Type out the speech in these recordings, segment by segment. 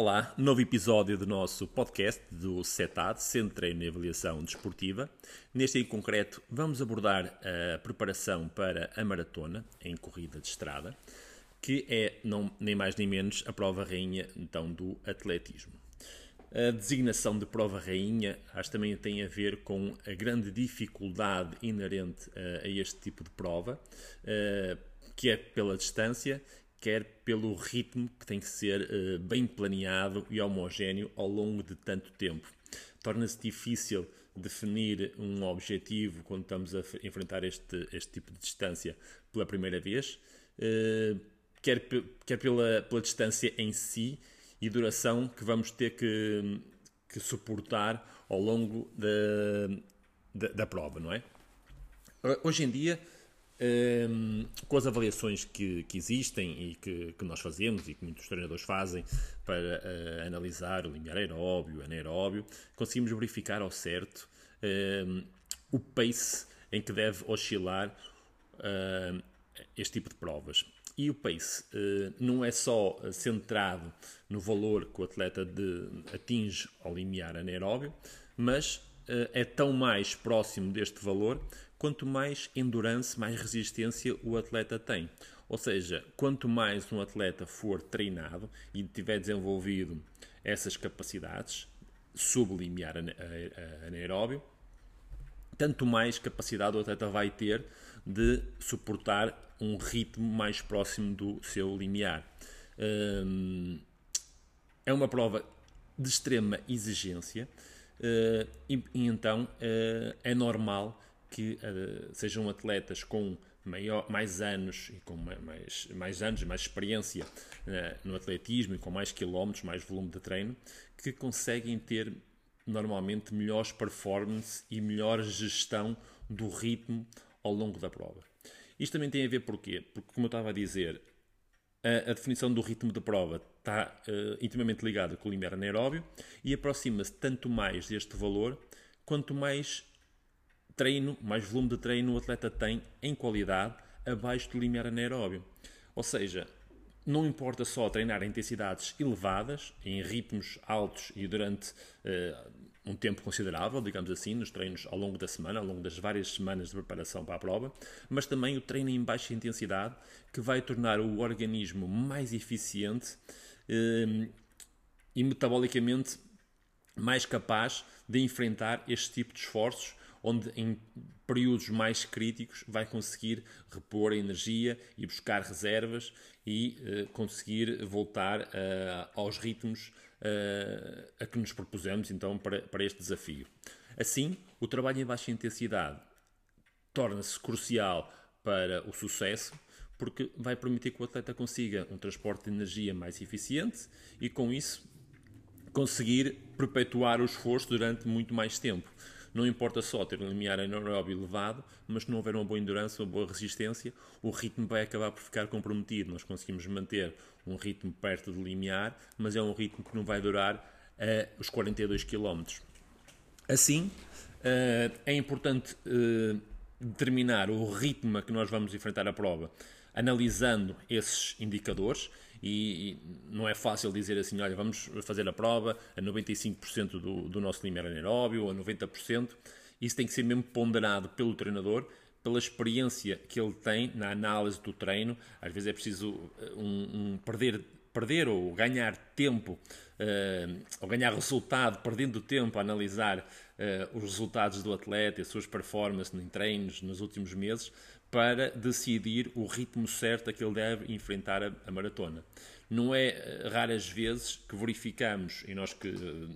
Olá, novo episódio do nosso podcast do CETAD, Centro de Treino e Avaliação Desportiva. Neste em concreto, vamos abordar a preparação para a maratona em corrida de estrada, que é não, nem mais nem menos a prova rainha então do atletismo. A designação de prova rainha acho também tem a ver com a grande dificuldade inerente a, a este tipo de prova, que é pela distância quer pelo ritmo que tem que ser uh, bem planeado e homogéneo ao longo de tanto tempo. Torna-se difícil definir um objetivo quando estamos a enfrentar este, este tipo de distância pela primeira vez, uh, quer, quer pela, pela distância em si e duração que vamos ter que, que suportar ao longo da, da, da prova, não é? Hoje em dia, um, com as avaliações que, que existem e que, que, nós fazemos e que muitos treinadores fazem para uh, analisar o limiar aeróbio, anaeróbio, conseguimos verificar ao certo um, o pace em que deve oscilar uh, este tipo de provas. E o pace uh, não é só centrado no valor que o atleta de, atinge ao limiar anaeróbio, mas é tão mais próximo deste valor quanto mais endurance, mais resistência o atleta tem. Ou seja, quanto mais um atleta for treinado e tiver desenvolvido essas capacidades, sublimiar anaeróbio, tanto mais capacidade o atleta vai ter de suportar um ritmo mais próximo do seu limiar. Hum, é uma prova de extrema exigência eh, e, então eh, é normal que uh, sejam atletas com maior, mais anos e com mais, mais anos, mais experiência uh, no atletismo e com mais quilómetros, mais volume de treino, que conseguem ter normalmente melhores performances e melhor gestão do ritmo ao longo da prova. Isto também tem a ver porquê? Porque, como eu estava a dizer, a, a definição do ritmo de prova está uh, intimamente ligada com o limiar anaeróbio e aproxima-se tanto mais deste valor quanto mais treino, mais volume de treino o atleta tem em qualidade abaixo do limiar anaeróbio. Ou seja, não importa só treinar em intensidades elevadas, em ritmos altos e durante uh, um tempo considerável, digamos assim, nos treinos ao longo da semana, ao longo das várias semanas de preparação para a prova, mas também o treino em baixa intensidade, que vai tornar o organismo mais eficiente uh, e metabolicamente mais capaz de enfrentar este tipo de esforços onde em períodos mais críticos vai conseguir repor a energia e buscar reservas e uh, conseguir voltar uh, aos ritmos uh, a que nos propusemos então para, para este desafio. Assim, o trabalho em baixa intensidade torna-se crucial para o sucesso porque vai permitir que o atleta consiga um transporte de energia mais eficiente e com isso conseguir perpetuar o esforço durante muito mais tempo. Não importa só ter um limiar anaeróbio elevado, mas se não houver uma boa endurance, uma boa resistência, o ritmo vai acabar por ficar comprometido. Nós conseguimos manter um ritmo perto do limiar, mas é um ritmo que não vai durar uh, os 42 km. Assim, uh, é importante uh, determinar o ritmo a que nós vamos enfrentar a prova, analisando esses indicadores e, não é fácil dizer assim, olha, vamos fazer a prova a 95% do, do nosso limiar anaeróbio ou a 90%. Isso tem que ser mesmo ponderado pelo treinador, pela experiência que ele tem na análise do treino. Às vezes é preciso eh, um, um perder perder ou ganhar tempo, uh, ou ganhar resultado, perdendo tempo a analisar uh, os resultados do atleta as suas performances em treinos nos últimos meses, para decidir o ritmo certo a que ele deve enfrentar a, a maratona. Não é eh, raras vezes que verificamos, e nós que uh,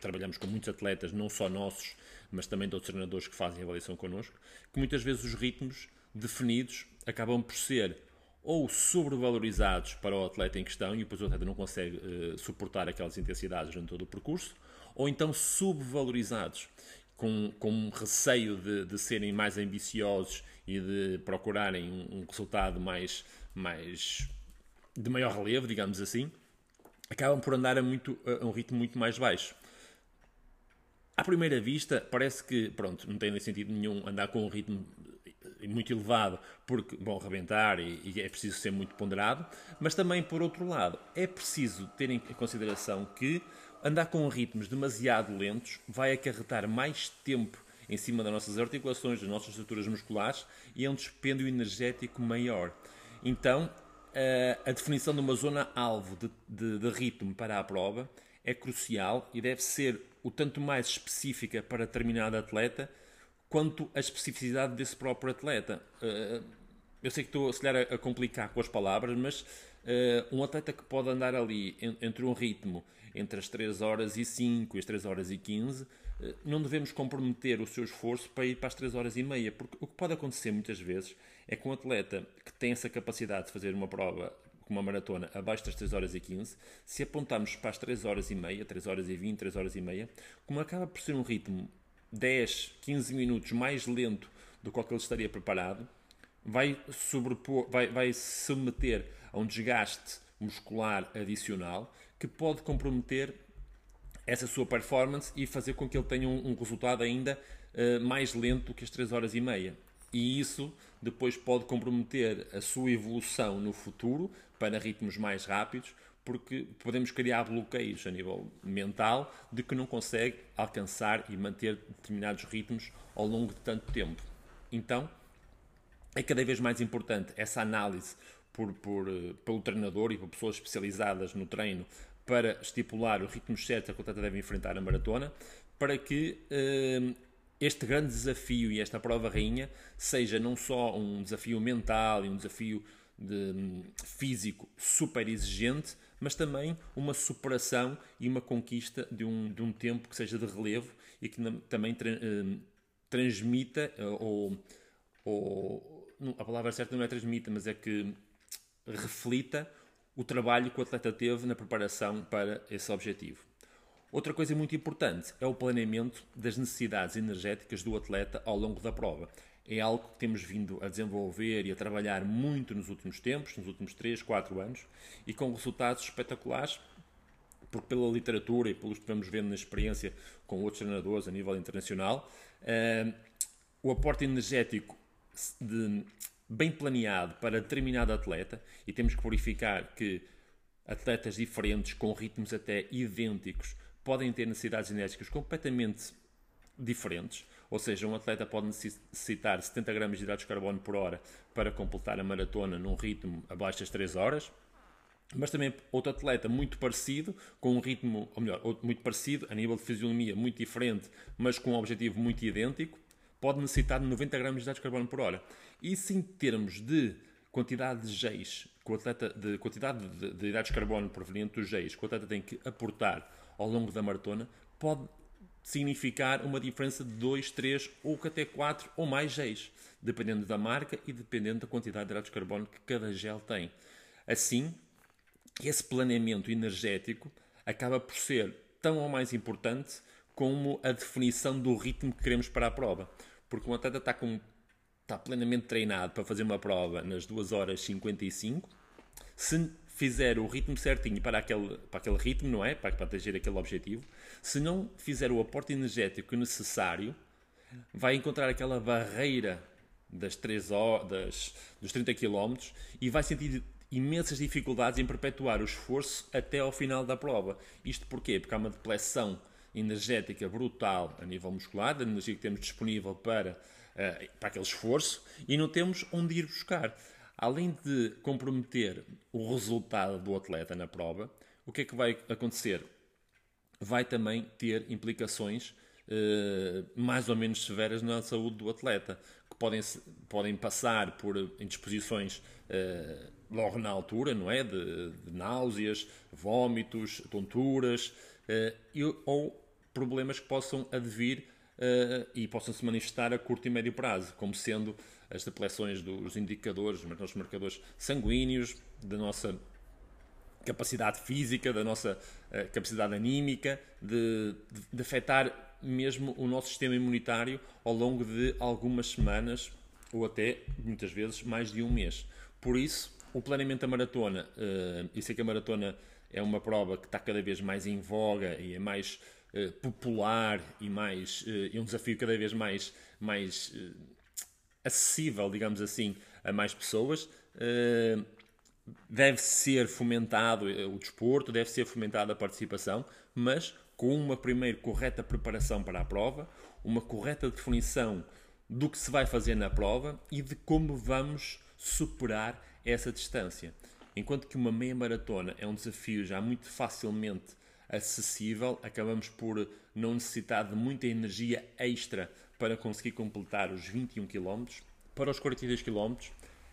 trabalhamos com muitos atletas, não só nossos, mas também de outros treinadores que fazem avaliação connosco, que muitas vezes os ritmos definidos acabam por ser ou sobrevalorizados para o atleta em questão e depois o atleta não consegue uh, suportar aquelas intensidades durante todo o percurso, ou então subvalorizados com, com receio de, de serem mais ambiciosos e de procurarem um, um resultado mais, mais de maior relevo, digamos assim, acabam por andar a, muito, a um ritmo muito mais baixo. À primeira vista, parece que, pronto, não tem sentido nenhum andar com um ritmo muito elevado porque vão rebentar e, e, é preciso ser muito ponderado, mas também, por outro lado, é preciso ter em consideração que andar com ritmos demasiado lentos vai acarretar mais tempo em cima das nossas articulações, das nossas estruturas musculares e é um dispêndio energético maior. Então, a definição de uma zona-alvo de, de, de ritmo para a prova é crucial e deve ser o tanto mais específica para determinado atleta quanto a especificidade desse próprio atleta. Uh, eu sei que estou se calhar, a complicar com as palavras, mas uh, um atleta que pode andar ali entre um ritmo entre as 3 horas e 5 e as 3 horas e 15, uh, eh, não devemos comprometer o seu esforço para ir para as 3 horas e meia, porque o que pode acontecer muitas vezes é que um atleta que tem essa capacidade de fazer uma prova uma maratona abaixo das 3 horas e 15, se apontarmos para as 3 horas e meia, 3 horas e 20, 3 horas e meia, como acaba por ser um ritmo 10, 15 minutos mais lento do que ele estaria preparado, vai, sobrepor, vai, vai submeter a um desgaste muscular adicional que pode comprometer essa sua performance e fazer com que ele tenha um, um resultado ainda uh, mais lento que as 3 horas e meia. E isso depois pode comprometer a sua evolução no futuro para ritmos mais rápidos, porque podemos criar bloqueios a nível mental de que não consegue alcançar e manter determinados ritmos ao longo de tanto tempo. Então, é cada vez mais importante essa análise por, por, eh, pelo treinador e por pessoas especializadas no treino para estipular o ritmo certo que o atleta deve enfrentar na maratona, para que eh, este grande desafio e esta prova rainha seja não só um desafio mental e um desafio de, um, físico super exigente, mas também uma superação e uma conquista de um, de um tempo que seja de relevo e que também tra uh, transmita uh, ou, ou a palavra certa não é transmita, mas é que reflita o trabalho que o atleta teve na preparação para esse objetivo. Outra coisa muito importante é o planeamento das necessidades energéticas do atleta ao longo da prova é algo que temos vindo a desenvolver e a trabalhar muito nos últimos tempos, nos últimos 3, 4 anos, e com resultados espetaculares, porque pela literatura e pelos que vamos vendo na experiência com outros treinadores a nível internacional, uh, o aporte energético de, bem planeado para determinado atleta, e temos que verificar que atletas diferentes, com ritmos até idênticos, podem ter necessidades energéticas completamente diferentes, ou seja, um atleta pode necessitar 70 gramas de hidratos de carbono por hora para completar a maratona num ritmo abaixo das 3 horas, mas também outro atleta muito parecido, com um ritmo, ou melhor, muito parecido, a nível de fisionomia muito diferente, mas com um objetivo muito idêntico, pode necessitar de 90 gramas de hidratos de carbono por hora. Isso em termos de quantidade de géis, de quantidade de, hidratos de carbono proveniente dos géis que o atleta tem que aportar ao longo da maratona, pode significar uma diferença de 2, 3 ou até 4 ou mais géis, dependendo da marca e dependendo da quantidade de hidratos de carbono que cada gel tem. Assim, esse planeamento energético acaba por ser tão ou mais importante como a definição do ritmo que queremos para a prova. Porque um atleta está, com, está plenamente treinado para fazer uma prova nas 2 horas 55, se fizer o ritmo certinho para aquele, para aquele ritmo, não é? Para, para atingir aquele objetivo, se não fizer o aporte energético necessário, vai encontrar aquela barreira das 3 horas, das, dos 30 km e vai sentir imensas dificuldades em perpetuar o esforço até ao final da prova. Isto porquê? Porque há uma depleção energética brutal a nível muscular, da energia que temos disponível para, uh, para aquele esforço, e não temos onde ir buscar além de comprometer o resultado do atleta na prova, o que é que vai acontecer? Vai também ter implicações eh, mais ou menos severas na saúde do atleta, que podem, podem passar por indisposições eh, logo na altura, não é? De, de náuseas, vômitos, tonturas, eh, ou problemas que possam advir uh, e possam se manifestar a curto e médio prazo, como sendo as depleções dos indicadores, dos nossos marcadores sanguíneos, da nossa capacidade física, da nossa uh, capacidade anímica, de, de, de, afetar mesmo o nosso sistema imunitário ao longo de algumas semanas ou até, muitas vezes, mais de um mês. Por isso, o planeamento da maratona, uh, e sei que a maratona é uma prova que está cada vez mais em voga e é mais uh, popular e mais uh, é um desafio cada vez mais, mais acessível, digamos assim, a mais pessoas. Deve ser fomentado o desporto, deve ser fomentada a participação, mas com uma primeiro correta preparação para a prova, uma correta definição do que se vai fazer na prova e de como vamos superar essa distância. Enquanto que uma meia maratona é um desafio já muito facilmente acessível, acabamos por não necessitar de muita energia extra para conseguir completar os 21 km. Para os 42 km,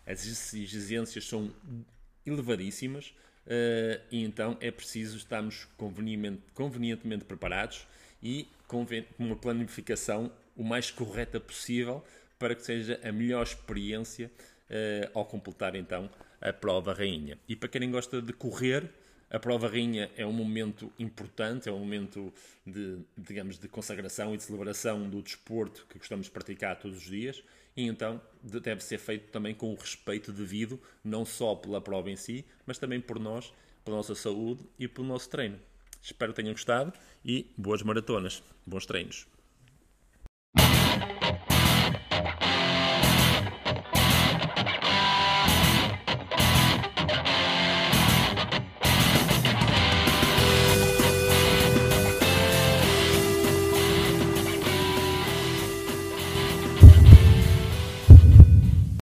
as exigências são elevadíssimas uh, e então é preciso estarmos convenientemente, convenientemente preparados e com uma planificação o mais correta possível para que seja a melhor experiência uh, ao completar então a prova rainha. E para quem gosta de correr, a prova rainha é um momento importante, é um momento de, digamos, de consagração e de celebração do desporto que gostamos de praticar todos os dias e então deve ser feito também com o respeito devido, não só pela prova em si, mas também por nós, pela nossa saúde e pelo nosso treino. Espero que tenham gostado e boas maratonas, bons treinos.